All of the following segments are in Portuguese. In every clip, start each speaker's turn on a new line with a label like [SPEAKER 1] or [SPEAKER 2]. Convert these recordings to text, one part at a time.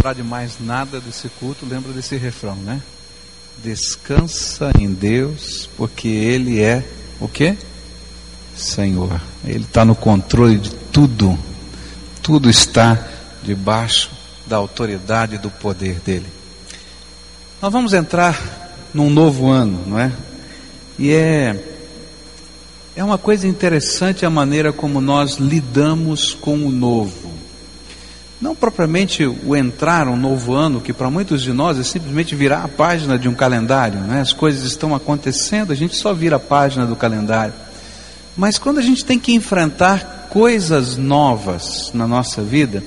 [SPEAKER 1] lembrar de mais nada desse culto, lembra desse refrão, né? Descansa em Deus, porque Ele é o que? Senhor. Ele está no controle de tudo. Tudo está debaixo da autoridade e do poder dele. Nós vamos entrar num novo ano, não é? E é é uma coisa interessante a maneira como nós lidamos com o novo. Não propriamente o entrar um novo ano, que para muitos de nós é simplesmente virar a página de um calendário, né? as coisas estão acontecendo, a gente só vira a página do calendário. Mas quando a gente tem que enfrentar coisas novas na nossa vida,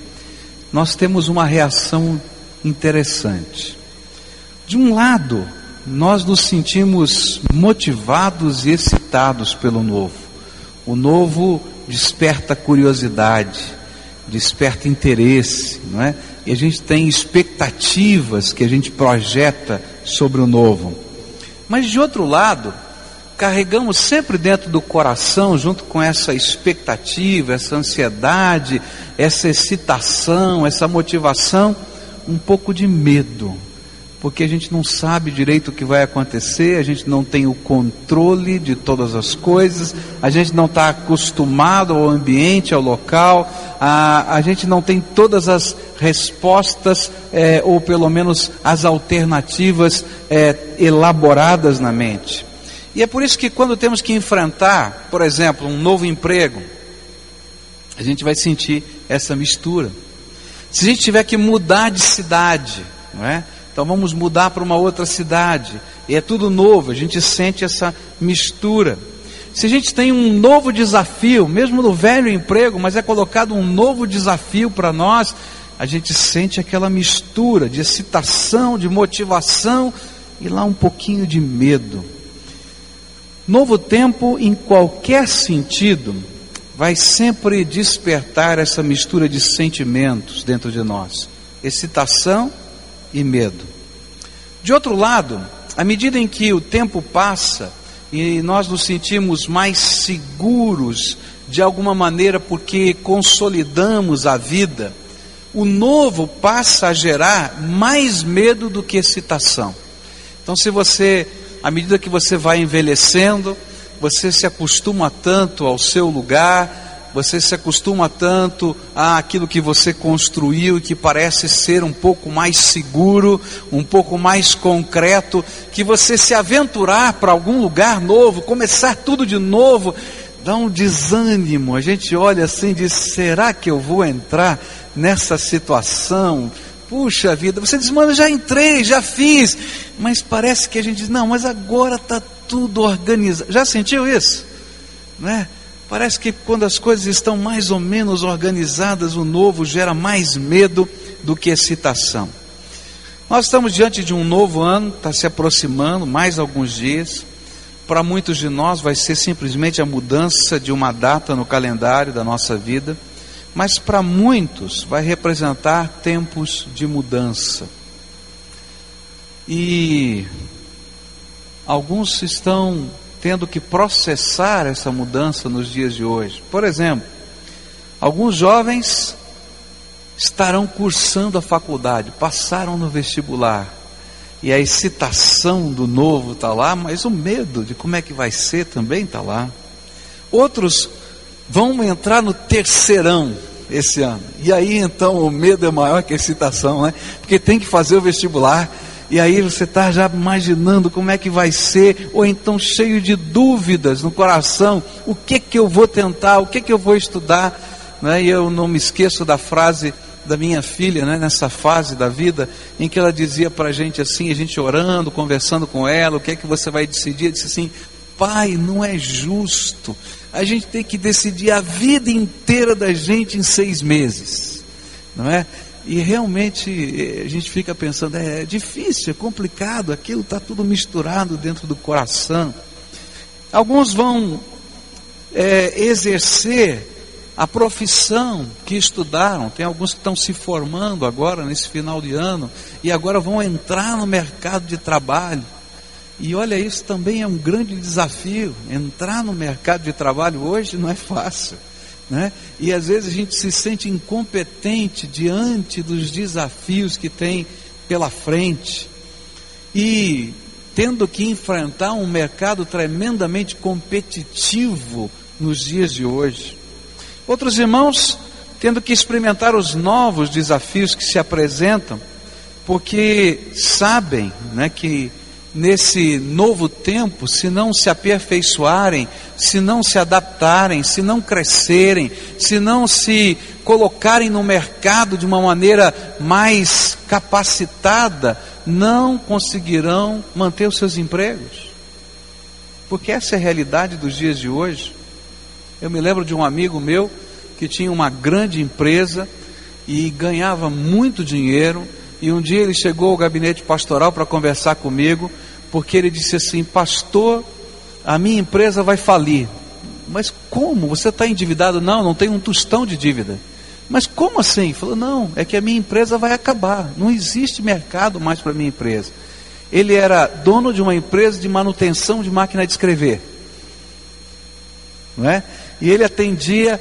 [SPEAKER 1] nós temos uma reação interessante. De um lado, nós nos sentimos motivados e excitados pelo novo. O novo desperta curiosidade, desperta interesse, não é? E a gente tem expectativas que a gente projeta sobre o novo. Mas de outro lado, carregamos sempre dentro do coração, junto com essa expectativa, essa ansiedade, essa excitação, essa motivação, um pouco de medo porque a gente não sabe direito o que vai acontecer, a gente não tem o controle de todas as coisas, a gente não está acostumado ao ambiente, ao local, a, a gente não tem todas as respostas, é, ou pelo menos as alternativas é, elaboradas na mente. E é por isso que quando temos que enfrentar, por exemplo, um novo emprego, a gente vai sentir essa mistura. Se a gente tiver que mudar de cidade, não é? Então vamos mudar para uma outra cidade. E é tudo novo, a gente sente essa mistura. Se a gente tem um novo desafio, mesmo no velho emprego, mas é colocado um novo desafio para nós, a gente sente aquela mistura de excitação, de motivação e lá um pouquinho de medo. Novo tempo, em qualquer sentido, vai sempre despertar essa mistura de sentimentos dentro de nós: excitação e medo. De outro lado, à medida em que o tempo passa e nós nos sentimos mais seguros de alguma maneira porque consolidamos a vida, o novo passa a gerar mais medo do que excitação. Então, se você, à medida que você vai envelhecendo, você se acostuma tanto ao seu lugar, você se acostuma tanto àquilo que você construiu e que parece ser um pouco mais seguro, um pouco mais concreto, que você se aventurar para algum lugar novo, começar tudo de novo, dá um desânimo. A gente olha assim e diz: será que eu vou entrar nessa situação? Puxa vida, você diz, mano, já entrei, já fiz, mas parece que a gente diz, não, mas agora está tudo organizado. Já sentiu isso? Não é? Parece que quando as coisas estão mais ou menos organizadas, o novo gera mais medo do que excitação. Nós estamos diante de um novo ano, está se aproximando, mais alguns dias. Para muitos de nós vai ser simplesmente a mudança de uma data no calendário da nossa vida, mas para muitos vai representar tempos de mudança. E alguns estão tendo que processar essa mudança nos dias de hoje. Por exemplo, alguns jovens estarão cursando a faculdade, passaram no vestibular, e a excitação do novo está lá, mas o medo de como é que vai ser também está lá. Outros vão entrar no terceirão esse ano, e aí então o medo é maior que a excitação, né? Porque tem que fazer o vestibular e aí você está já imaginando como é que vai ser, ou então cheio de dúvidas no coração: o que que eu vou tentar, o que que eu vou estudar. Né? E eu não me esqueço da frase da minha filha, né, nessa fase da vida, em que ela dizia para a gente assim, a gente orando, conversando com ela, o que é que você vai decidir? Ela disse assim: Pai, não é justo. A gente tem que decidir a vida inteira da gente em seis meses, não é? E realmente eh, a gente fica pensando, é, é difícil, é complicado, aquilo está tudo misturado dentro do coração. Alguns vão é, exercer a profissão que estudaram, tem alguns que estão se formando agora, nesse final de ano, e agora vão entrar no mercado de trabalho. E olha, isso também é um grande desafio. Entrar no mercado de trabalho hoje não é fácil. Né? E às vezes a gente se sente incompetente diante dos desafios que tem pela frente. E tendo que enfrentar um mercado tremendamente competitivo nos dias de hoje. Outros irmãos tendo que experimentar os novos desafios que se apresentam, porque sabem né, que nesse novo tempo, se não se aperfeiçoarem, se não se adaptarem, se não crescerem, se não se colocarem no mercado de uma maneira mais capacitada, não conseguirão manter os seus empregos. Porque essa é a realidade dos dias de hoje. Eu me lembro de um amigo meu que tinha uma grande empresa e ganhava muito dinheiro. E um dia ele chegou ao gabinete pastoral para conversar comigo, porque ele disse assim: Pastor, a minha empresa vai falir. Mas como? Você está endividado? Não, não tem um tostão de dívida. Mas como assim? Ele falou: Não, é que a minha empresa vai acabar. Não existe mercado mais para a minha empresa. Ele era dono de uma empresa de manutenção de máquina de escrever. Não é? E ele atendia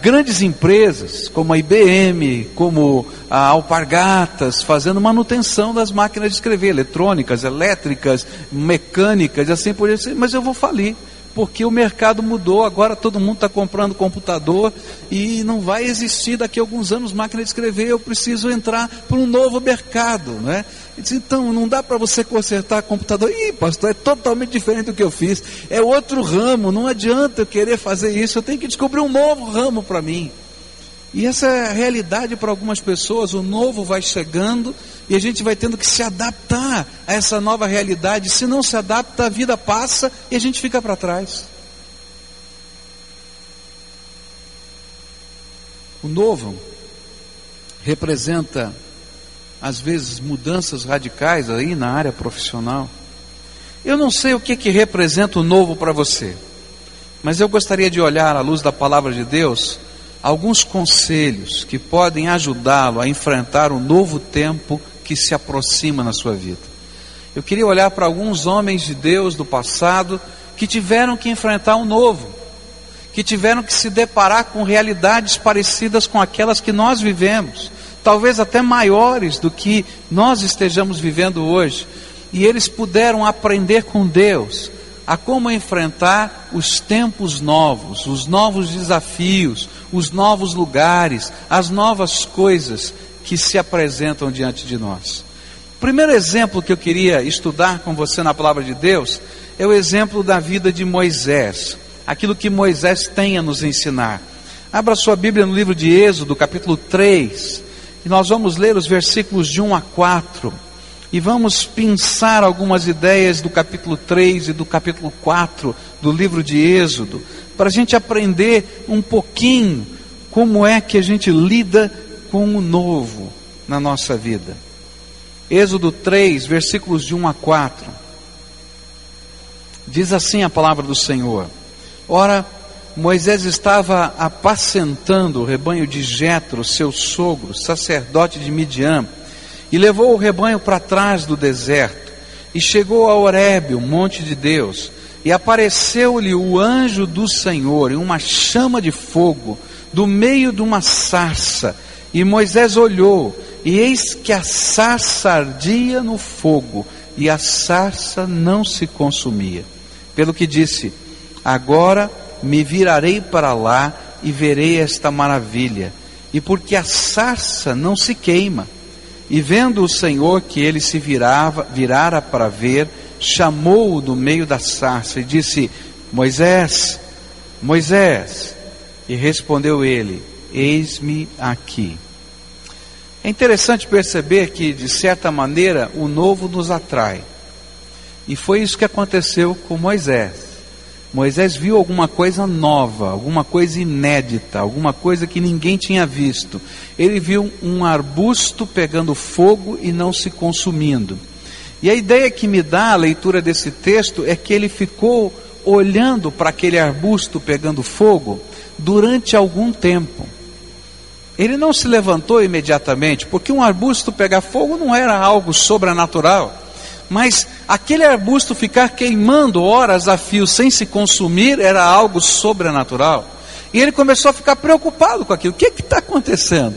[SPEAKER 1] grandes empresas, como a IBM, como a Alpargatas, fazendo manutenção das máquinas de escrever, eletrônicas, elétricas, mecânicas, e assim por diante. Mas eu vou falir porque o mercado mudou, agora todo mundo está comprando computador e não vai existir daqui a alguns anos máquina de escrever, eu preciso entrar para um novo mercado. Né? Disse, então, não dá para você consertar computador. Ih, pastor, é totalmente diferente do que eu fiz. É outro ramo, não adianta eu querer fazer isso, eu tenho que descobrir um novo ramo para mim. E essa é a realidade para algumas pessoas, o novo vai chegando e a gente vai tendo que se adaptar a essa nova realidade. Se não se adapta, a vida passa e a gente fica para trás. O novo representa, às vezes, mudanças radicais aí na área profissional. Eu não sei o que, que representa o novo para você, mas eu gostaria de olhar à luz da palavra de Deus alguns conselhos que podem ajudá-lo a enfrentar o novo tempo que se aproxima na sua vida. Eu queria olhar para alguns homens de Deus do passado que tiveram que enfrentar o novo, que tiveram que se deparar com realidades parecidas com aquelas que nós vivemos, talvez até maiores do que nós estejamos vivendo hoje. E eles puderam aprender com Deus a como enfrentar os tempos novos, os novos desafios, os novos lugares, as novas coisas que se apresentam diante de nós. O primeiro exemplo que eu queria estudar com você na palavra de Deus é o exemplo da vida de Moisés, aquilo que Moisés tem a nos ensinar. Abra sua Bíblia no livro de Êxodo, capítulo 3, e nós vamos ler os versículos de 1 a 4 e vamos pensar algumas ideias do capítulo 3 e do capítulo 4 do livro de Êxodo, para a gente aprender um pouquinho como é que a gente lida com o novo na nossa vida. Êxodo 3, versículos de 1 a 4. Diz assim a palavra do Senhor: Ora, Moisés estava apacentando o rebanho de Jetro, seu sogro, sacerdote de Midian e levou o rebanho para trás do deserto, e chegou a Horebe, o monte de Deus, e apareceu-lhe o anjo do Senhor em uma chama de fogo, do meio de uma sarça, e Moisés olhou, e eis que a sarça ardia no fogo, e a sarça não se consumia. Pelo que disse: Agora me virarei para lá e verei esta maravilha, e porque a sarça não se queima, e vendo o Senhor que ele se virava, virara para ver, chamou-o do meio da sarça e disse: Moisés, Moisés. E respondeu ele: Eis-me aqui. É interessante perceber que, de certa maneira, o novo nos atrai. E foi isso que aconteceu com Moisés. Moisés viu alguma coisa nova, alguma coisa inédita, alguma coisa que ninguém tinha visto. Ele viu um arbusto pegando fogo e não se consumindo. E a ideia que me dá a leitura desse texto é que ele ficou olhando para aquele arbusto pegando fogo durante algum tempo. Ele não se levantou imediatamente, porque um arbusto pegar fogo não era algo sobrenatural. Mas aquele arbusto ficar queimando horas a fio sem se consumir era algo sobrenatural. E ele começou a ficar preocupado com aquilo. O que está acontecendo?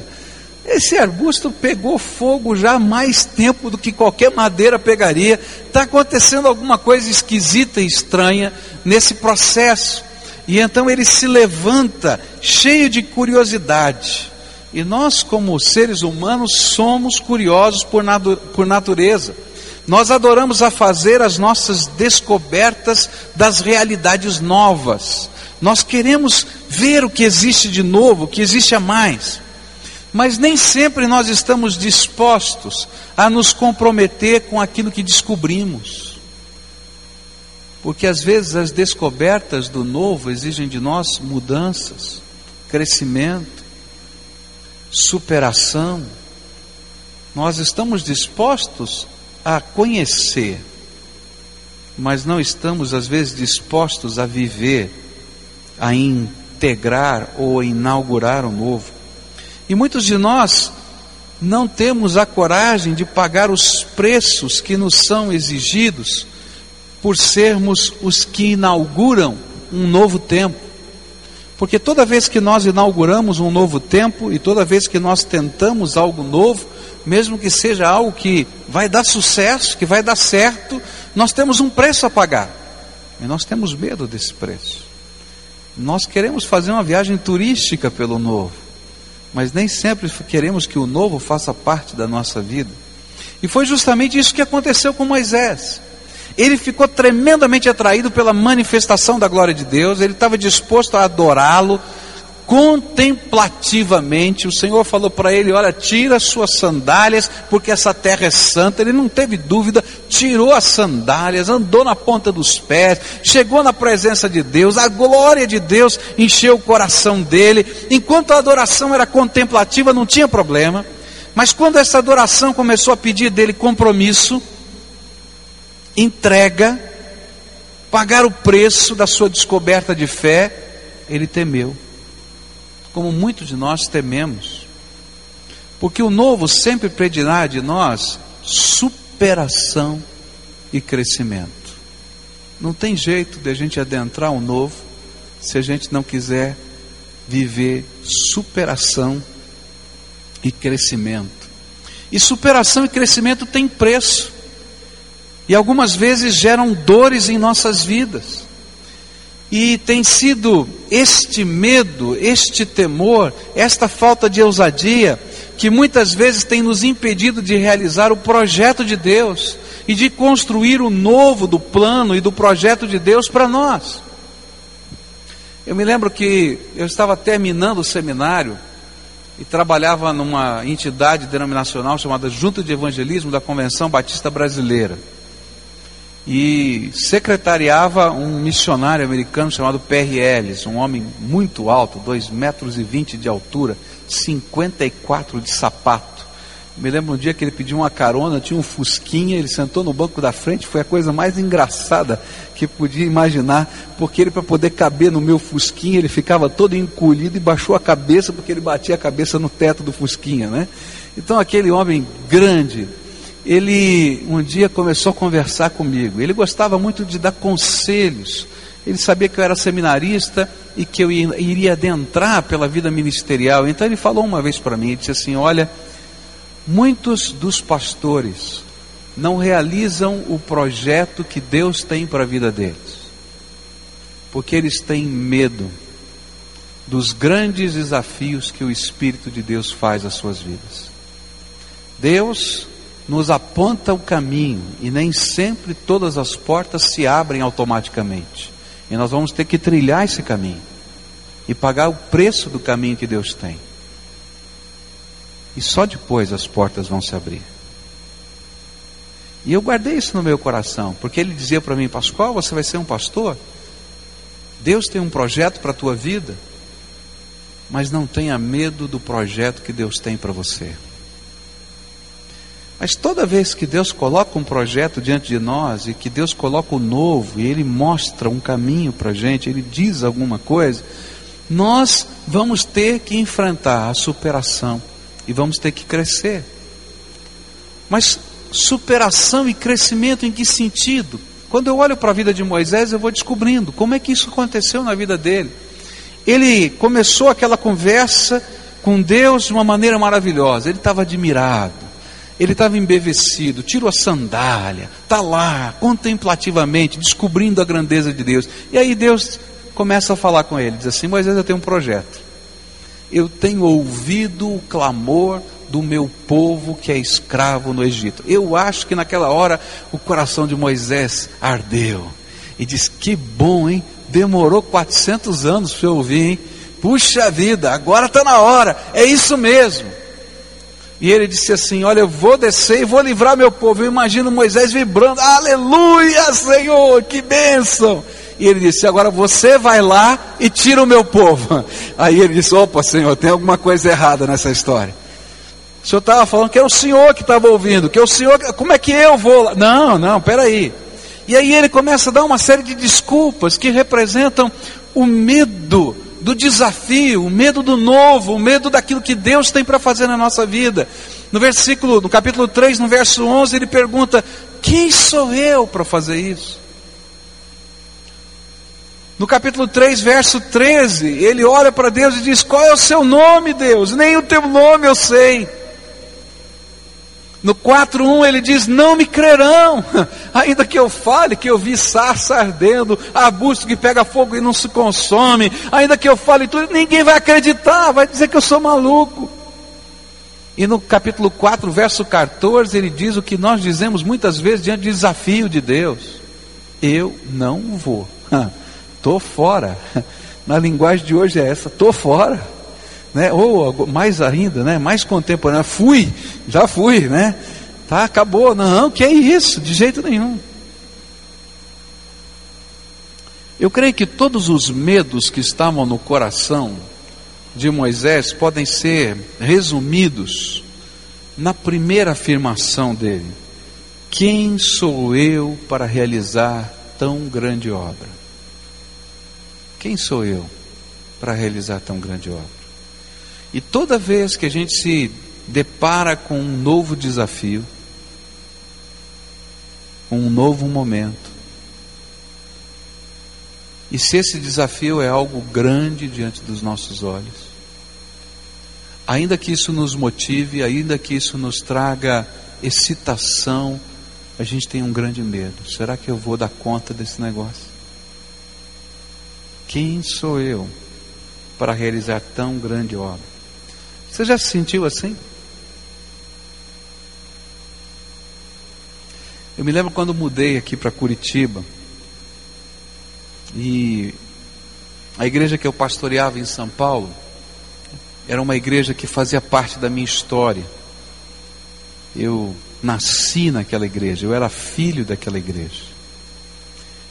[SPEAKER 1] Esse arbusto pegou fogo já há mais tempo do que qualquer madeira pegaria. Está acontecendo alguma coisa esquisita e estranha nesse processo. E então ele se levanta, cheio de curiosidade. E nós, como seres humanos, somos curiosos por, natu por natureza. Nós adoramos a fazer as nossas descobertas das realidades novas. Nós queremos ver o que existe de novo, o que existe a mais. Mas nem sempre nós estamos dispostos a nos comprometer com aquilo que descobrimos. Porque às vezes as descobertas do novo exigem de nós mudanças, crescimento, superação. Nós estamos dispostos a conhecer, mas não estamos às vezes dispostos a viver, a integrar ou a inaugurar o novo. E muitos de nós não temos a coragem de pagar os preços que nos são exigidos por sermos os que inauguram um novo tempo. Porque toda vez que nós inauguramos um novo tempo e toda vez que nós tentamos algo novo, mesmo que seja algo que vai dar sucesso, que vai dar certo, nós temos um preço a pagar. E nós temos medo desse preço. Nós queremos fazer uma viagem turística pelo novo, mas nem sempre queremos que o novo faça parte da nossa vida. E foi justamente isso que aconteceu com Moisés. Ele ficou tremendamente atraído pela manifestação da glória de Deus, ele estava disposto a adorá-lo contemplativamente. O Senhor falou para ele: Olha, tira as suas sandálias, porque essa terra é santa. Ele não teve dúvida, tirou as sandálias, andou na ponta dos pés, chegou na presença de Deus, a glória de Deus encheu o coração dele. Enquanto a adoração era contemplativa, não tinha problema. Mas quando essa adoração começou a pedir dele compromisso, entrega, pagar o preço da sua descoberta de fé, ele temeu. Como muitos de nós tememos. Porque o novo sempre pedirá de nós superação e crescimento. Não tem jeito de a gente adentrar o novo se a gente não quiser viver superação e crescimento. E superação e crescimento tem preço e algumas vezes geram dores em nossas vidas. E tem sido este medo, este temor, esta falta de ousadia, que muitas vezes tem nos impedido de realizar o projeto de Deus e de construir o novo do plano e do projeto de Deus para nós. Eu me lembro que eu estava terminando o seminário e trabalhava numa entidade denominacional chamada Junta de Evangelismo da Convenção Batista Brasileira e secretariava um missionário americano chamado Perry Ellis, um homem muito alto, 2 metros e 20 de altura, 54 de sapato. Me lembro um dia que ele pediu uma carona, tinha um fusquinha, ele sentou no banco da frente, foi a coisa mais engraçada que podia imaginar, porque ele para poder caber no meu fusquinha, ele ficava todo encolhido e baixou a cabeça porque ele batia a cabeça no teto do fusquinha, né? Então aquele homem grande, ele um dia começou a conversar comigo. Ele gostava muito de dar conselhos. Ele sabia que eu era seminarista e que eu iria adentrar pela vida ministerial. Então ele falou uma vez para mim, ele disse assim: "Olha, muitos dos pastores não realizam o projeto que Deus tem para a vida deles. Porque eles têm medo dos grandes desafios que o espírito de Deus faz às suas vidas. Deus nos aponta o caminho e nem sempre todas as portas se abrem automaticamente. E nós vamos ter que trilhar esse caminho e pagar o preço do caminho que Deus tem. E só depois as portas vão se abrir. E eu guardei isso no meu coração, porque ele dizia para mim, Pascoal, você vai ser um pastor? Deus tem um projeto para a tua vida, mas não tenha medo do projeto que Deus tem para você. Mas toda vez que Deus coloca um projeto diante de nós e que Deus coloca o novo e Ele mostra um caminho para a gente, Ele diz alguma coisa, nós vamos ter que enfrentar a superação e vamos ter que crescer. Mas superação e crescimento em que sentido? Quando eu olho para a vida de Moisés, eu vou descobrindo como é que isso aconteceu na vida dele. ele começou aquela conversa com Deus de uma maneira maravilhosa. Ele estava admirado, ele estava embevecido, tirou a sandália, está lá, contemplativamente, descobrindo a grandeza de Deus. E aí Deus começa a falar com ele, diz assim: Moisés, eu tenho um projeto. Eu tenho ouvido o clamor do meu povo que é escravo no Egito. Eu acho que naquela hora o coração de Moisés ardeu e diz: Que bom, hein? Demorou 400 anos para eu ouvir, hein? Puxa vida, agora está na hora, é isso mesmo. E ele disse assim: Olha, eu vou descer e vou livrar meu povo. Eu imagino Moisés vibrando: Aleluia, Senhor, que bênção. E ele disse: Agora você vai lá e tira o meu povo. Aí ele disse: Opa, Senhor, tem alguma coisa errada nessa história. O senhor estava falando que é o senhor que estava ouvindo, que é o senhor, como é que eu vou lá? Não, não, peraí. E aí ele começa a dar uma série de desculpas que representam o medo do desafio, o medo do novo, o medo daquilo que Deus tem para fazer na nossa vida. No versículo, no capítulo 3, no verso 11, ele pergunta: "Quem sou eu para fazer isso?" No capítulo 3, verso 13, ele olha para Deus e diz: Qual é o seu nome, Deus? Nem o teu nome eu sei. No 4.1 ele diz: Não me crerão, ainda que eu fale que eu vi sarça ardendo, arbusto que pega fogo e não se consome, ainda que eu fale tudo, ninguém vai acreditar, vai dizer que eu sou maluco. E no capítulo 4, verso 14, ele diz o que nós dizemos muitas vezes diante do desafio de Deus: Eu não vou, estou fora. Na linguagem de hoje é essa: estou fora né? Ou mais ainda, né? Mais contemporâneo, fui, já fui, né? Tá, acabou. Não, que é isso? De jeito nenhum. Eu creio que todos os medos que estavam no coração de Moisés podem ser resumidos na primeira afirmação dele: Quem sou eu para realizar tão grande obra? Quem sou eu para realizar tão grande obra? E toda vez que a gente se depara com um novo desafio, com um novo momento, e se esse desafio é algo grande diante dos nossos olhos, ainda que isso nos motive, ainda que isso nos traga excitação, a gente tem um grande medo. Será que eu vou dar conta desse negócio? Quem sou eu para realizar tão grande obra? Você já se sentiu assim? Eu me lembro quando mudei aqui para Curitiba e a igreja que eu pastoreava em São Paulo era uma igreja que fazia parte da minha história. Eu nasci naquela igreja, eu era filho daquela igreja.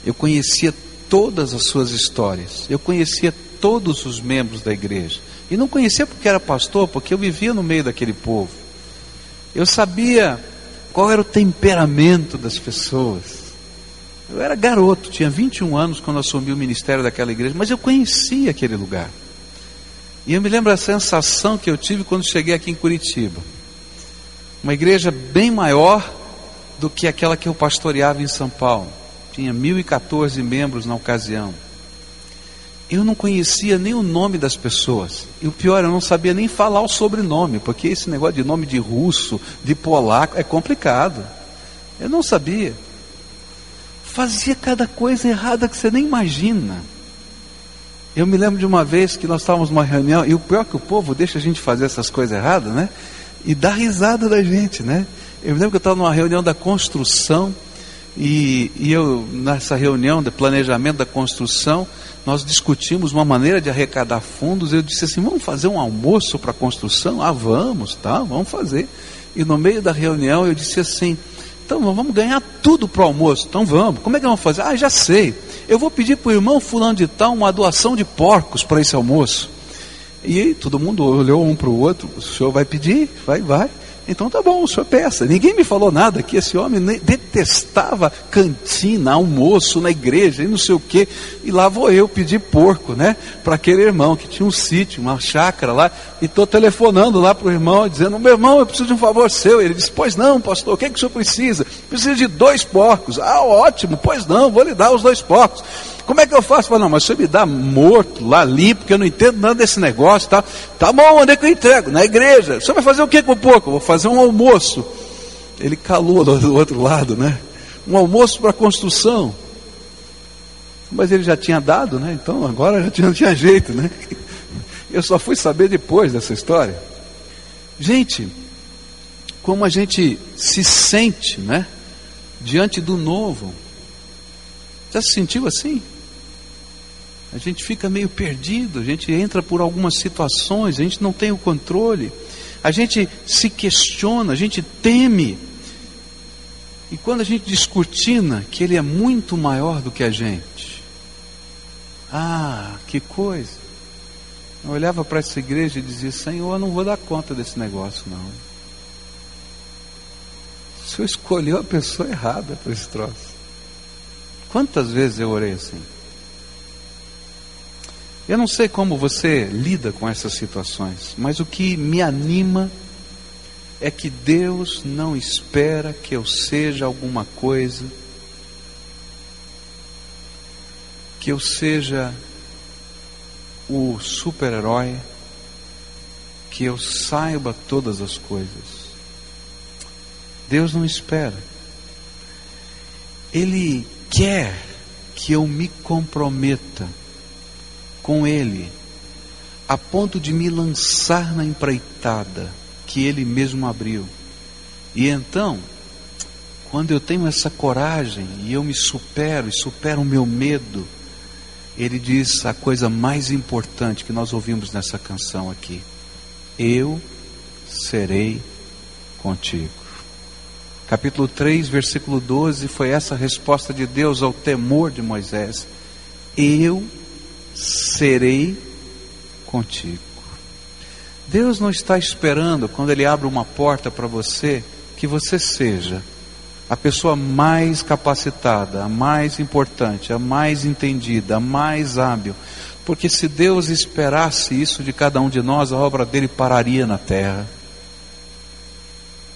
[SPEAKER 1] Eu conhecia todas as suas histórias, eu conhecia todos os membros da igreja. E não conhecia porque era pastor, porque eu vivia no meio daquele povo. Eu sabia qual era o temperamento das pessoas. Eu era garoto, tinha 21 anos quando assumi o ministério daquela igreja, mas eu conhecia aquele lugar. E eu me lembro a sensação que eu tive quando cheguei aqui em Curitiba. Uma igreja bem maior do que aquela que eu pastoreava em São Paulo. Tinha 1.014 membros na ocasião eu não conhecia nem o nome das pessoas. E o pior, eu não sabia nem falar o sobrenome, porque esse negócio de nome de russo, de polaco, é complicado. Eu não sabia. Fazia cada coisa errada que você nem imagina. Eu me lembro de uma vez que nós estávamos numa reunião, e o pior é que o povo deixa a gente fazer essas coisas erradas, né? E dá risada da gente, né? Eu me lembro que eu estava numa reunião da construção, e, e eu, nessa reunião de planejamento da construção, nós discutimos uma maneira de arrecadar fundos. Eu disse assim: vamos fazer um almoço para a construção? Ah, vamos, tá, vamos fazer. E no meio da reunião eu disse assim: então vamos ganhar tudo para o almoço. Então vamos. Como é que vamos fazer? Ah, já sei. Eu vou pedir para o irmão Fulano de Tal uma doação de porcos para esse almoço. E aí, todo mundo olhou um para o outro: o senhor vai pedir? Vai, vai. Então tá bom, o senhor peça. Ninguém me falou nada que esse homem detestava cantina, almoço na igreja e não sei o quê. E lá vou eu pedir porco, né? Para aquele irmão que tinha um sítio, uma chácara lá. E estou telefonando lá para o irmão, dizendo: Meu irmão, eu preciso de um favor seu. Ele disse: Pois não, pastor, o que, é que o senhor precisa? Preciso de dois porcos. Ah, ótimo, pois não, vou lhe dar os dois porcos. Como é que eu faço? Fala, não, mas você me dá morto, lá limpo, porque eu não entendo nada desse negócio, tá? Tá bom, onde é que eu entrego? Na igreja. Você vai fazer o que com o porco? Vou fazer um almoço. Ele calou do outro lado, né? Um almoço para construção. Mas ele já tinha dado, né? Então agora já tinha, tinha jeito, né? Eu só fui saber depois dessa história. Gente, como a gente se sente, né? Diante do novo. Já se sentiu assim? A gente fica meio perdido, a gente entra por algumas situações, a gente não tem o controle, a gente se questiona, a gente teme. E quando a gente descortina que Ele é muito maior do que a gente, ah, que coisa! Eu olhava para essa igreja e dizia: Senhor, eu não vou dar conta desse negócio, não. O Senhor escolheu a pessoa errada para esse troço. Quantas vezes eu orei assim? Eu não sei como você lida com essas situações, mas o que me anima é que Deus não espera que eu seja alguma coisa, que eu seja o super-herói, que eu saiba todas as coisas. Deus não espera. Ele quer que eu me comprometa com Ele, a ponto de me lançar na empreitada que Ele mesmo abriu. E então, quando eu tenho essa coragem e eu me supero e supero o meu medo, ele diz a coisa mais importante que nós ouvimos nessa canção aqui: Eu serei contigo. Capítulo 3, versículo 12 foi essa resposta de Deus ao temor de Moisés: Eu serei contigo. Deus não está esperando, quando Ele abre uma porta para você, que você seja a pessoa mais capacitada, a mais importante, a mais entendida, a mais hábil. Porque se Deus esperasse isso de cada um de nós, a obra dele pararia na terra.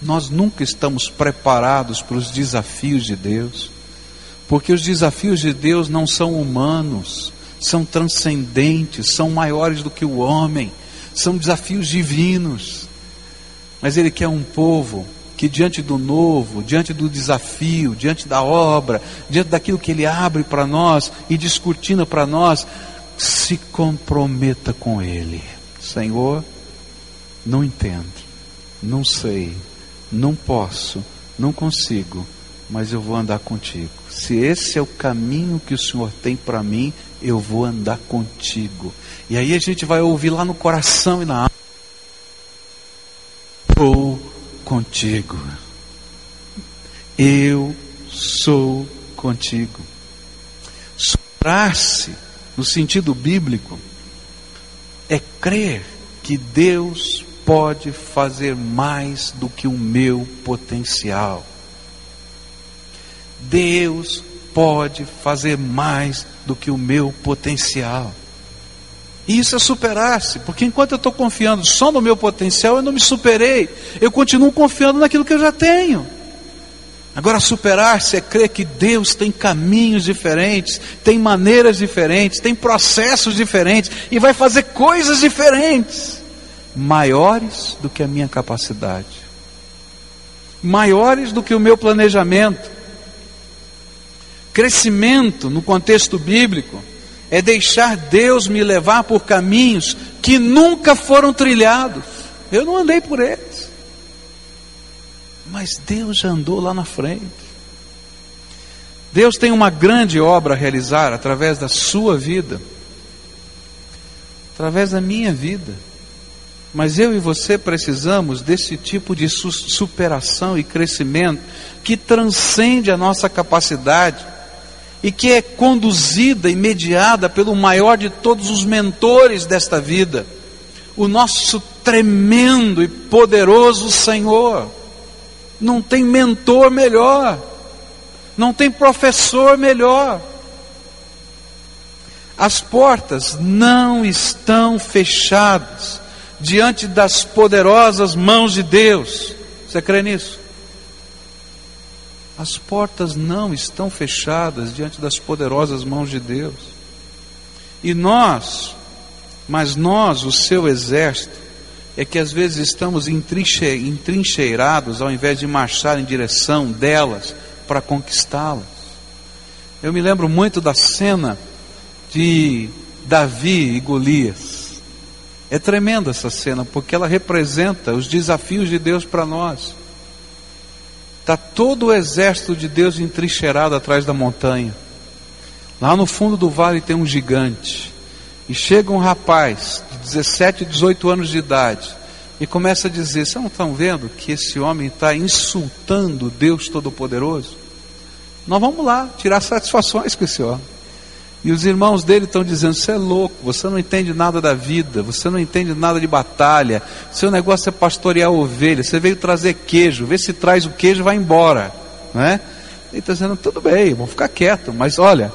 [SPEAKER 1] Nós nunca estamos preparados para os desafios de Deus, porque os desafios de Deus não são humanos, são transcendentes, são maiores do que o homem, são desafios divinos. Mas Ele quer um povo que diante do novo, diante do desafio, diante da obra, diante daquilo que Ele abre para nós e descortina para nós, se comprometa com Ele. Senhor, não entendo, não sei, não posso, não consigo, mas eu vou andar contigo. Se esse é o caminho que o Senhor tem para mim, eu vou andar contigo. E aí a gente vai ouvir lá no coração e na alma. Vou contigo. Eu sou contigo. Soprar-se, no sentido bíblico, é crer que Deus pode fazer mais do que o meu potencial. Deus pode fazer mais do que o meu potencial. E isso é superar-se, porque enquanto eu estou confiando só no meu potencial, eu não me superei. Eu continuo confiando naquilo que eu já tenho. Agora, superar-se é crer que Deus tem caminhos diferentes, tem maneiras diferentes, tem processos diferentes e vai fazer coisas diferentes, maiores do que a minha capacidade, maiores do que o meu planejamento. Crescimento, no contexto bíblico, é deixar Deus me levar por caminhos que nunca foram trilhados. Eu não andei por eles. Mas Deus já andou lá na frente. Deus tem uma grande obra a realizar através da sua vida, através da minha vida. Mas eu e você precisamos desse tipo de superação e crescimento que transcende a nossa capacidade e que é conduzida e mediada pelo maior de todos os mentores desta vida, o nosso tremendo e poderoso Senhor. Não tem mentor melhor, não tem professor melhor. As portas não estão fechadas diante das poderosas mãos de Deus. Você crê nisso? As portas não estão fechadas diante das poderosas mãos de Deus. E nós, mas nós, o seu exército, é que às vezes estamos entrincheirados ao invés de marchar em direção delas para conquistá-las. Eu me lembro muito da cena de Davi e Golias. É tremenda essa cena, porque ela representa os desafios de Deus para nós. Está todo o exército de Deus entrincheirado atrás da montanha. Lá no fundo do vale tem um gigante. E chega um rapaz de 17, 18 anos de idade e começa a dizer: Vocês não estão vendo que esse homem está insultando Deus Todo-Poderoso? Nós vamos lá tirar satisfações com esse homem. E os irmãos dele estão dizendo: Você é louco, você não entende nada da vida, você não entende nada de batalha, seu negócio é pastorear ovelha, você veio trazer queijo, vê se traz o queijo e vai embora. Né? Ele está dizendo: Tudo bem, vamos ficar quieto, mas olha.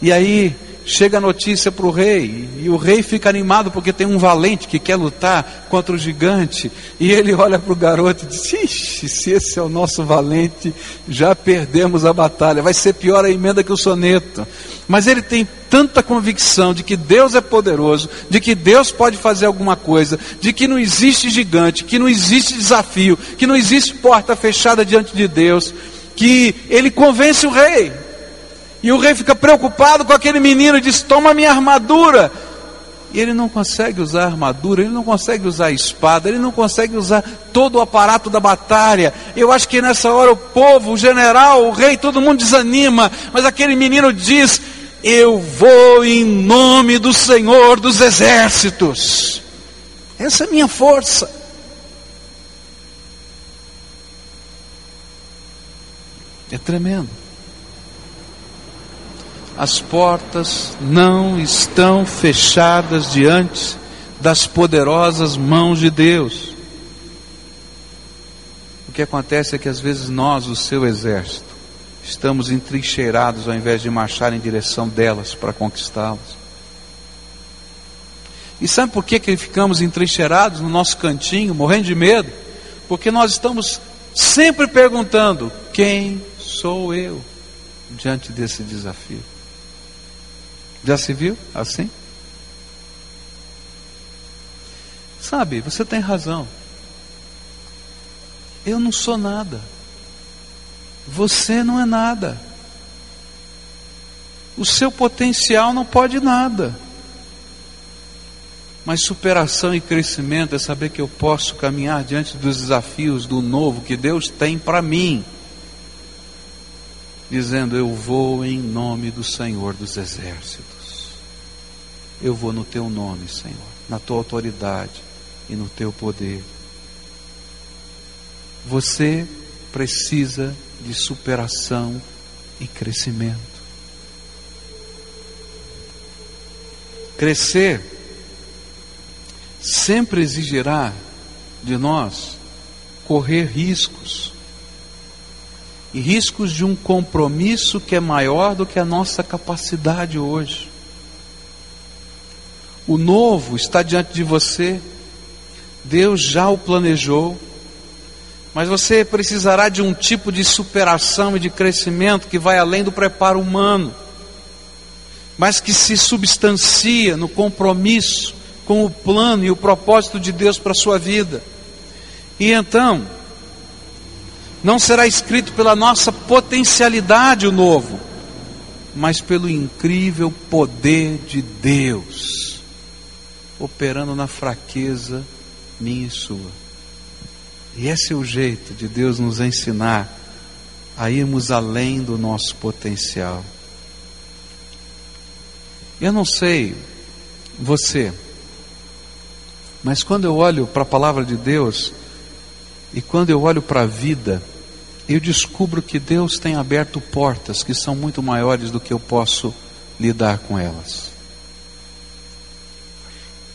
[SPEAKER 1] E aí chega a notícia para o rei, e o rei fica animado porque tem um valente que quer lutar contra o gigante, e ele olha para o garoto e diz: Ixi, se esse é o nosso valente, já perdemos a batalha, vai ser pior a emenda que o soneto. Mas ele tem tanta convicção de que Deus é poderoso, de que Deus pode fazer alguma coisa, de que não existe gigante, que não existe desafio, que não existe porta fechada diante de Deus, que ele convence o rei. E o rei fica preocupado com aquele menino e diz: Toma minha armadura. E ele não consegue usar a armadura, ele não consegue usar a espada, ele não consegue usar todo o aparato da batalha. Eu acho que nessa hora o povo, o general, o rei, todo mundo desanima. Mas aquele menino diz: Eu vou em nome do Senhor dos exércitos. Essa é a minha força. É tremendo as portas não estão fechadas diante das poderosas mãos de Deus. O que acontece é que às vezes nós, o seu exército, estamos entrincheirados ao invés de marchar em direção delas para conquistá-las. E sabe por que, que ficamos entrincheirados no nosso cantinho, morrendo de medo? Porque nós estamos sempre perguntando: quem sou eu diante desse desafio? Já se viu assim? Sabe, você tem razão. Eu não sou nada. Você não é nada. O seu potencial não pode nada. Mas superação e crescimento é saber que eu posso caminhar diante dos desafios do novo que Deus tem para mim dizendo: Eu vou em nome do Senhor dos Exércitos. Eu vou no teu nome, Senhor, na tua autoridade e no teu poder. Você precisa de superação e crescimento. Crescer sempre exigirá de nós correr riscos e riscos de um compromisso que é maior do que a nossa capacidade hoje. O novo está diante de você, Deus já o planejou, mas você precisará de um tipo de superação e de crescimento que vai além do preparo humano, mas que se substancia no compromisso com o plano e o propósito de Deus para a sua vida. E então, não será escrito pela nossa potencialidade o novo, mas pelo incrível poder de Deus, operando na fraqueza minha e sua. E esse é o jeito de Deus nos ensinar a irmos além do nosso potencial. Eu não sei você, mas quando eu olho para a palavra de Deus e quando eu olho para a vida, eu descubro que Deus tem aberto portas que são muito maiores do que eu posso lidar com elas.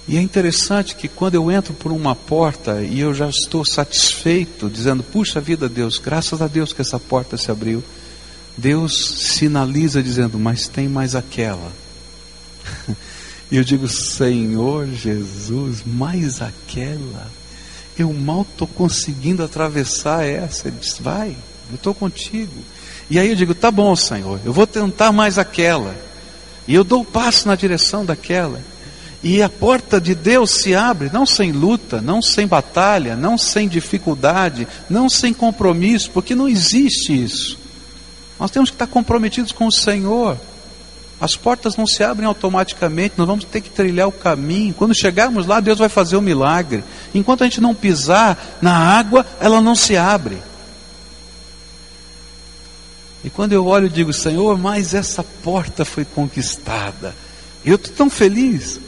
[SPEAKER 1] E é interessante que quando eu entro por uma porta e eu já estou satisfeito, dizendo, puxa vida, Deus, graças a Deus que essa porta se abriu, Deus sinaliza dizendo, mas tem mais aquela. E eu digo, Senhor Jesus, mais aquela eu mal estou conseguindo atravessar essa. Ele diz: vai, eu estou contigo. E aí eu digo: tá bom, Senhor, eu vou tentar mais aquela. E eu dou o passo na direção daquela. E a porta de Deus se abre, não sem luta, não sem batalha, não sem dificuldade, não sem compromisso, porque não existe isso. Nós temos que estar comprometidos com o Senhor. As portas não se abrem automaticamente, nós vamos ter que trilhar o caminho. Quando chegarmos lá, Deus vai fazer o um milagre. Enquanto a gente não pisar na água, ela não se abre. E quando eu olho, e digo: Senhor, mas essa porta foi conquistada. Eu estou tão feliz.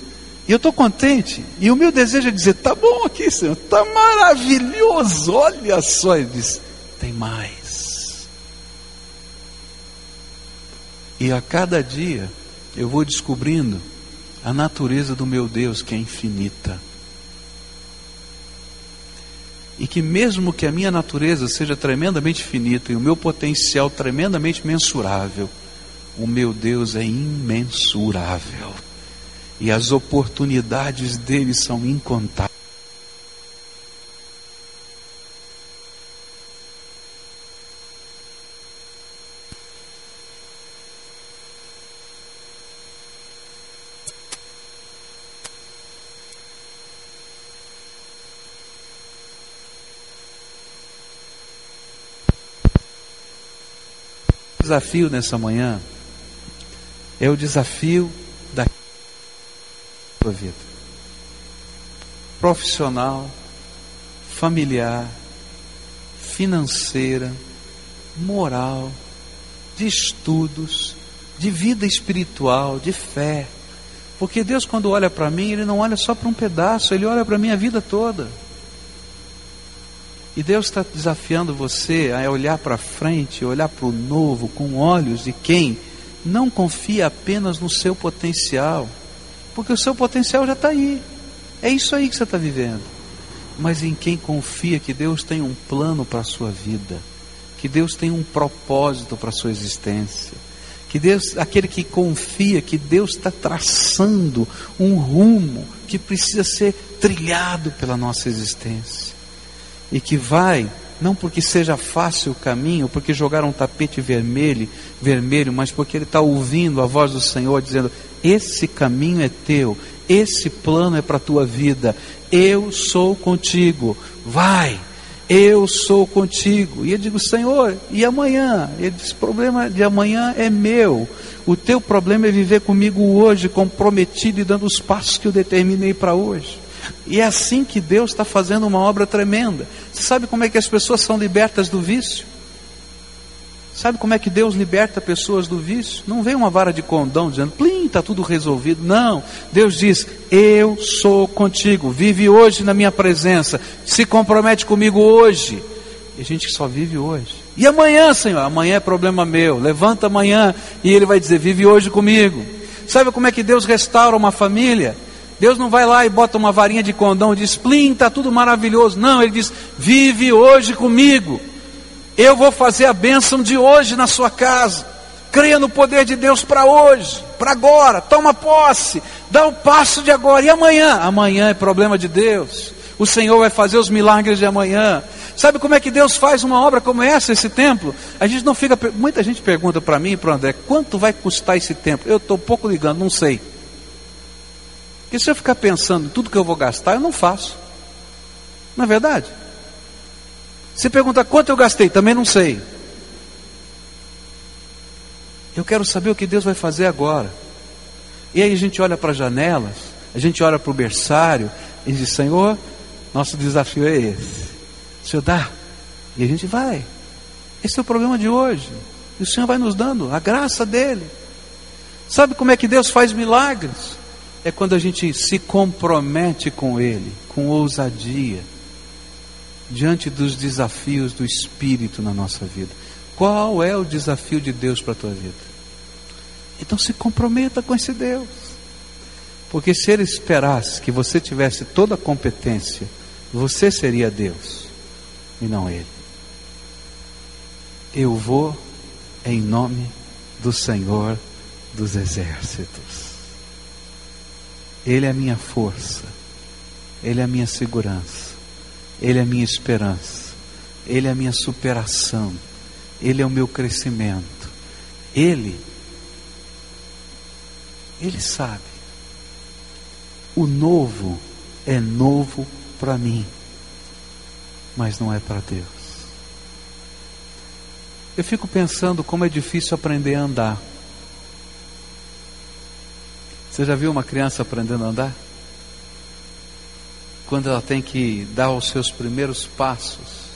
[SPEAKER 1] E eu estou contente. E o meu desejo é dizer: tá bom aqui, Senhor, tá maravilhoso. Olha só. Ele diz: tem mais. E a cada dia eu vou descobrindo a natureza do meu Deus que é infinita. E que mesmo que a minha natureza seja tremendamente finita e o meu potencial tremendamente mensurável, o meu Deus é imensurável e as oportunidades dele são incontáveis. Desafio nessa manhã é o desafio sua vida. Profissional, familiar, financeira, moral, de estudos, de vida espiritual, de fé. Porque Deus, quando olha para mim, Ele não olha só para um pedaço, Ele olha para a minha vida toda. E Deus está desafiando você a olhar para frente, olhar para o novo, com olhos de quem não confia apenas no seu potencial, porque o seu potencial já está aí. É isso aí que você está vivendo. Mas em quem confia que Deus tem um plano para a sua vida, que Deus tem um propósito para a sua existência, que Deus, aquele que confia que Deus está traçando um rumo que precisa ser trilhado pela nossa existência e que vai não porque seja fácil o caminho, porque jogaram um tapete vermelho, vermelho, mas porque ele está ouvindo a voz do Senhor dizendo: esse caminho é teu, esse plano é para a tua vida, eu sou contigo, vai, eu sou contigo. E eu digo, Senhor, e amanhã? Ele diz: o problema de amanhã é meu, o teu problema é viver comigo hoje, comprometido e dando os passos que eu determinei para hoje. E é assim que Deus está fazendo uma obra tremenda. Você sabe como é que as pessoas são libertas do vício? Sabe como é que Deus liberta pessoas do vício? Não vem uma vara de condão dizendo, plim, está tudo resolvido. Não. Deus diz, eu sou contigo, vive hoje na minha presença, se compromete comigo hoje. E a gente só vive hoje. E amanhã, Senhor? Amanhã é problema meu. Levanta amanhã e Ele vai dizer, vive hoje comigo. Sabe como é que Deus restaura uma família? Deus não vai lá e bota uma varinha de condão e diz, plim, está tudo maravilhoso. Não, Ele diz, vive hoje comigo. Eu vou fazer a bênção de hoje na sua casa. Creia no poder de Deus para hoje, para agora. Toma posse, dá o passo de agora. E amanhã? Amanhã é problema de Deus. O Senhor vai fazer os milagres de amanhã. Sabe como é que Deus faz uma obra como essa, esse templo? A gente não fica. Muita gente pergunta para mim e para o André: quanto vai custar esse templo? Eu estou pouco ligando, não sei. Porque se eu ficar pensando tudo que eu vou gastar, eu não faço. Não é verdade? Você pergunta quanto eu gastei, também não sei. Eu quero saber o que Deus vai fazer agora. E aí a gente olha para as janelas, a gente olha para o berçário e diz: Senhor, nosso desafio é esse. O Senhor dá. E a gente vai. Esse é o problema de hoje. E o Senhor vai nos dando a graça dele. Sabe como é que Deus faz milagres? É quando a gente se compromete com Ele, com ousadia diante dos desafios do Espírito na nossa vida. Qual é o desafio de Deus para a tua vida? Então se comprometa com esse Deus. Porque se ele esperasse que você tivesse toda a competência, você seria Deus e não ele. Eu vou em nome do Senhor dos Exércitos. Ele é a minha força, Ele é a minha segurança. Ele é a minha esperança, Ele é a minha superação, Ele é o meu crescimento. Ele, Ele sabe. O novo é novo para mim, mas não é para Deus. Eu fico pensando como é difícil aprender a andar. Você já viu uma criança aprendendo a andar? Quando ela tem que dar os seus primeiros passos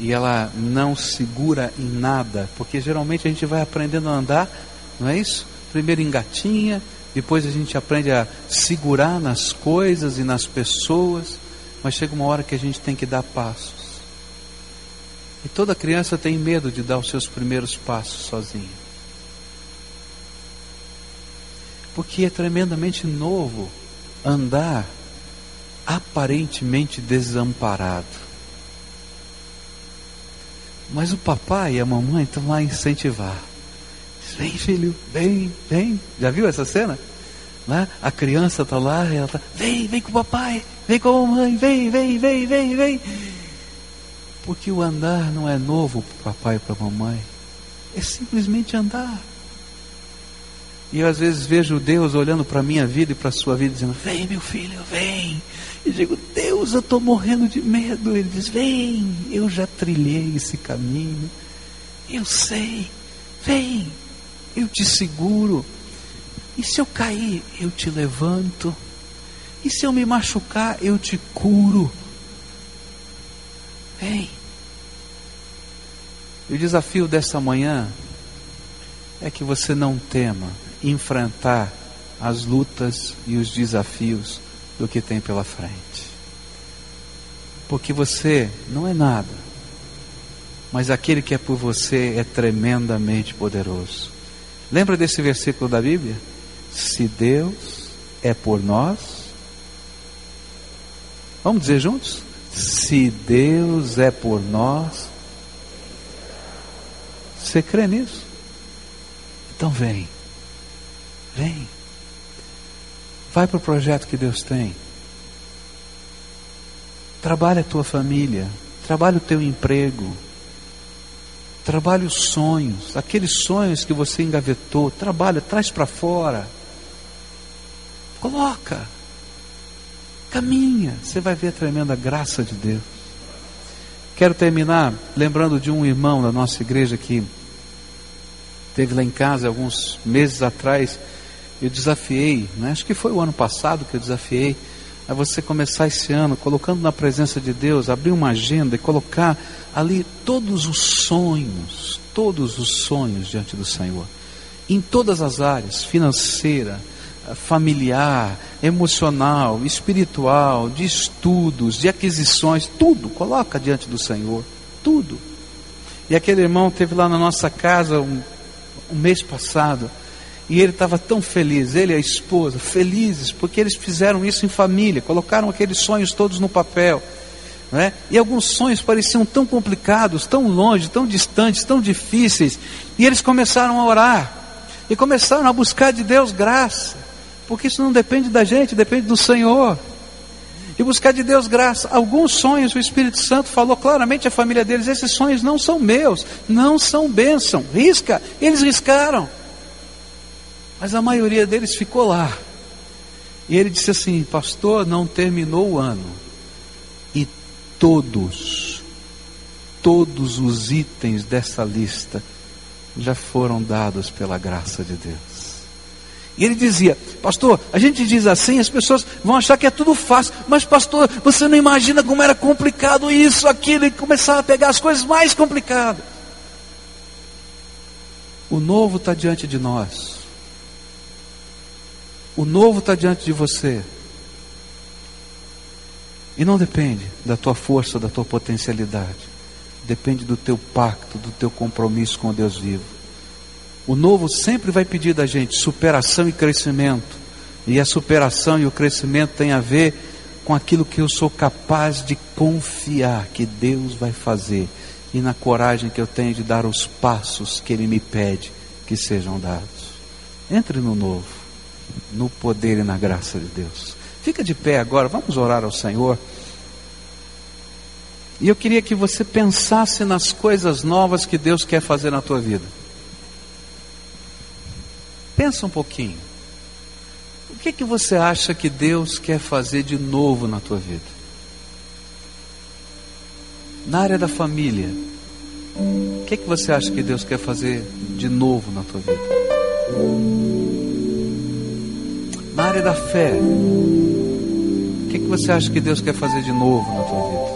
[SPEAKER 1] e ela não segura em nada, porque geralmente a gente vai aprendendo a andar, não é isso? Primeiro engatinha, depois a gente aprende a segurar nas coisas e nas pessoas, mas chega uma hora que a gente tem que dar passos. E toda criança tem medo de dar os seus primeiros passos sozinha. Porque é tremendamente novo andar aparentemente desamparado. Mas o papai e a mamãe estão lá a incentivar. Vem, filho, vem, vem. Já viu essa cena? Lá, a criança está lá ela está, vem, vem com o papai, vem com a mamãe, vem, vem, vem, vem, vem. Porque o andar não é novo para o papai e para a mamãe. É simplesmente andar. E eu às vezes vejo Deus olhando para a minha vida e para a sua vida, dizendo: Vem, meu filho, vem. E digo: Deus, eu estou morrendo de medo. Ele diz: Vem, eu já trilhei esse caminho. Eu sei. Vem, eu te seguro. E se eu cair, eu te levanto. E se eu me machucar, eu te curo. Vem. E o desafio dessa manhã é que você não tema enfrentar as lutas e os desafios do que tem pela frente. Porque você não é nada, mas aquele que é por você é tremendamente poderoso. Lembra desse versículo da Bíblia? Se Deus é por nós, vamos dizer juntos? Se Deus é por nós, você crê nisso? Então vem. Vem. Vai para o projeto que Deus tem. Trabalha a tua família. Trabalha o teu emprego. Trabalha os sonhos. Aqueles sonhos que você engavetou. Trabalha, traz para fora. Coloca. Caminha. Você vai ver a tremenda graça de Deus. Quero terminar lembrando de um irmão da nossa igreja que teve lá em casa alguns meses atrás eu desafiei, né? acho que foi o ano passado que eu desafiei, a você começar esse ano colocando na presença de Deus, abrir uma agenda e colocar ali todos os sonhos, todos os sonhos diante do Senhor, em todas as áreas, financeira, familiar, emocional, espiritual, de estudos, de aquisições, tudo, coloca diante do Senhor, tudo. E aquele irmão teve lá na nossa casa um, um mês passado, e ele estava tão feliz, ele e a esposa, felizes, porque eles fizeram isso em família, colocaram aqueles sonhos todos no papel. Né? E alguns sonhos pareciam tão complicados, tão longe, tão distantes, tão difíceis. E eles começaram a orar. E começaram a buscar de Deus graça. Porque isso não depende da gente, depende do Senhor. E buscar de Deus graça. Alguns sonhos o Espírito Santo falou claramente à família deles: esses sonhos não são meus, não são bênção. Risca. Eles riscaram. Mas a maioria deles ficou lá. E ele disse assim: Pastor, não terminou o ano. E todos, todos os itens dessa lista já foram dados pela graça de Deus. E ele dizia: Pastor, a gente diz assim, as pessoas vão achar que é tudo fácil, mas, pastor, você não imagina como era complicado isso, aquilo, e começava a pegar as coisas mais complicadas. O novo está diante de nós. O novo está diante de você. E não depende da tua força, da tua potencialidade. Depende do teu pacto, do teu compromisso com o Deus vivo. O novo sempre vai pedir da gente superação e crescimento. E a superação e o crescimento tem a ver com aquilo que eu sou capaz de confiar que Deus vai fazer e na coragem que eu tenho de dar os passos que Ele me pede que sejam dados. Entre no novo no poder e na graça de Deus. Fica de pé agora, vamos orar ao Senhor. E eu queria que você pensasse nas coisas novas que Deus quer fazer na tua vida. Pensa um pouquinho. O que que você acha que Deus quer fazer de novo na tua vida? Na área da família, o que que você acha que Deus quer fazer de novo na tua vida? Na área da fé, o que que você acha que Deus quer fazer de novo na tua vida?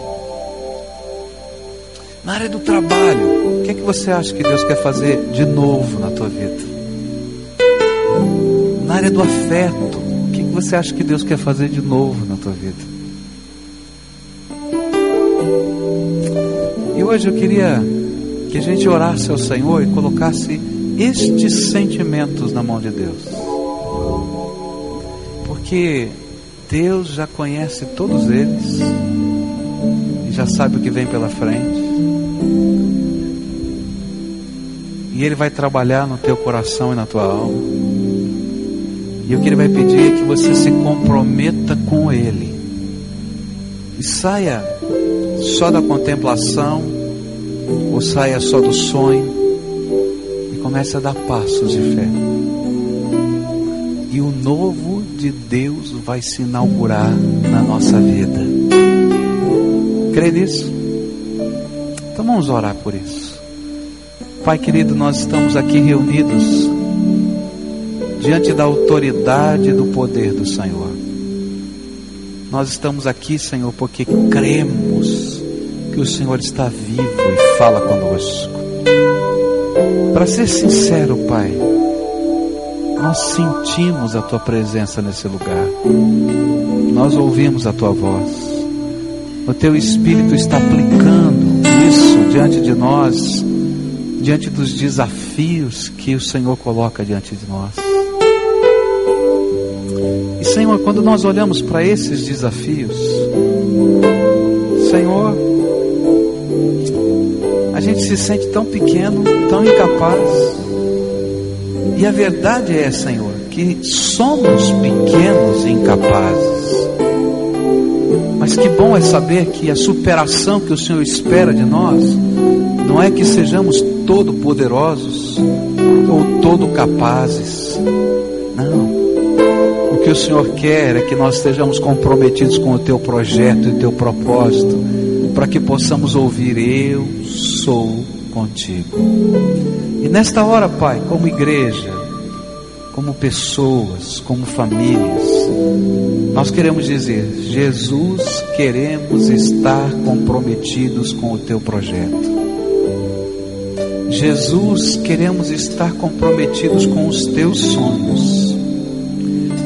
[SPEAKER 1] Na área do trabalho, o que que você acha que Deus quer fazer de novo na tua vida? Na área do afeto, o que, que você acha que Deus quer fazer de novo na tua vida? E hoje eu queria que a gente orasse ao Senhor e colocasse estes sentimentos na mão de Deus. Porque Deus já conhece todos eles e já sabe o que vem pela frente. E Ele vai trabalhar no teu coração e na tua alma. E o que Ele vai pedir é que você se comprometa com Ele. E saia só da contemplação, ou saia só do sonho, e comece a dar passos de fé. E o novo de Deus vai se inaugurar na nossa vida. Crê nisso? Então vamos orar por isso. Pai querido, nós estamos aqui reunidos diante da autoridade e do poder do Senhor. Nós estamos aqui, Senhor, porque cremos que o Senhor está vivo e fala conosco. Para ser sincero, Pai, nós sentimos a Tua presença nesse lugar. Nós ouvimos a Tua voz. O Teu Espírito está aplicando isso diante de nós diante dos desafios que o Senhor coloca diante de nós. E Senhor, quando nós olhamos para esses desafios, Senhor, a gente se sente tão pequeno, tão incapaz. E a verdade é, Senhor, que somos pequenos e incapazes. Mas que bom é saber que a superação que o Senhor espera de nós não é que sejamos todo poderosos ou todo capazes. Não. O que o Senhor quer é que nós estejamos comprometidos com o teu projeto e o teu propósito, para que possamos ouvir eu sou contigo. E nesta hora, Pai, como igreja, como pessoas, como famílias, nós queremos dizer: Jesus, queremos estar comprometidos com o teu projeto. Jesus, queremos estar comprometidos com os teus sonhos.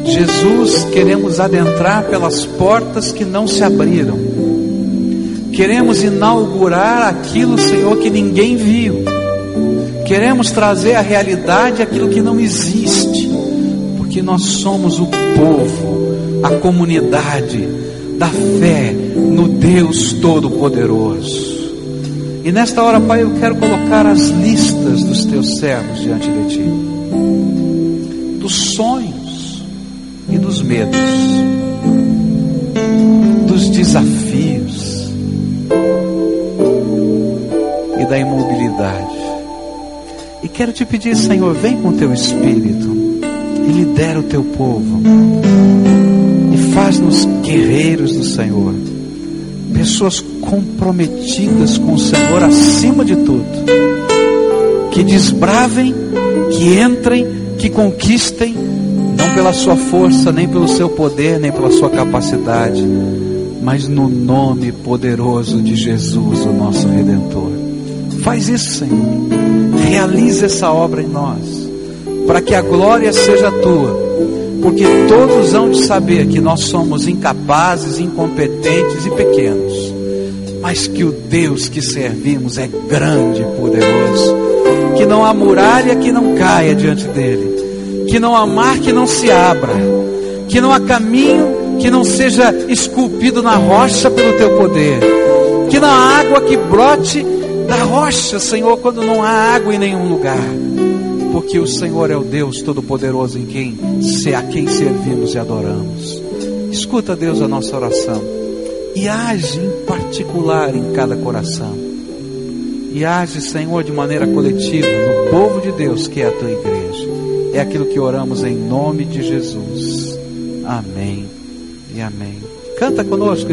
[SPEAKER 1] Jesus, queremos adentrar pelas portas que não se abriram. Queremos inaugurar aquilo, Senhor, que ninguém viu. Queremos trazer à realidade aquilo que não existe, porque nós somos o povo, a comunidade da fé no Deus Todo-Poderoso. E nesta hora, Pai, eu quero colocar as listas dos teus servos diante de ti, dos sonhos e dos medos, dos desafios da imobilidade. E quero te pedir, Senhor, vem com teu espírito e lidera o teu povo e faz-nos guerreiros do Senhor, pessoas comprometidas com o Senhor acima de tudo. Que desbravem, que entrem, que conquistem, não pela sua força, nem pelo seu poder, nem pela sua capacidade, mas no nome poderoso de Jesus, o nosso Redentor. Faz isso, Senhor. Realize essa obra em nós, para que a glória seja tua, porque todos hão de saber que nós somos incapazes, incompetentes e pequenos mas que o Deus que servimos é grande e poderoso, que não há muralha que não caia diante dele, que não há mar que não se abra, que não há caminho que não seja esculpido na rocha pelo teu poder, que não há água que brote da rocha, Senhor, quando não há água em nenhum lugar. Porque o Senhor é o Deus Todo-Poderoso em quem, se a quem servimos e adoramos. Escuta, Deus, a nossa oração e age em particular em cada coração. E age, Senhor, de maneira coletiva no povo de Deus que é a tua igreja. É aquilo que oramos em nome de Jesus. Amém e amém. Canta conosco.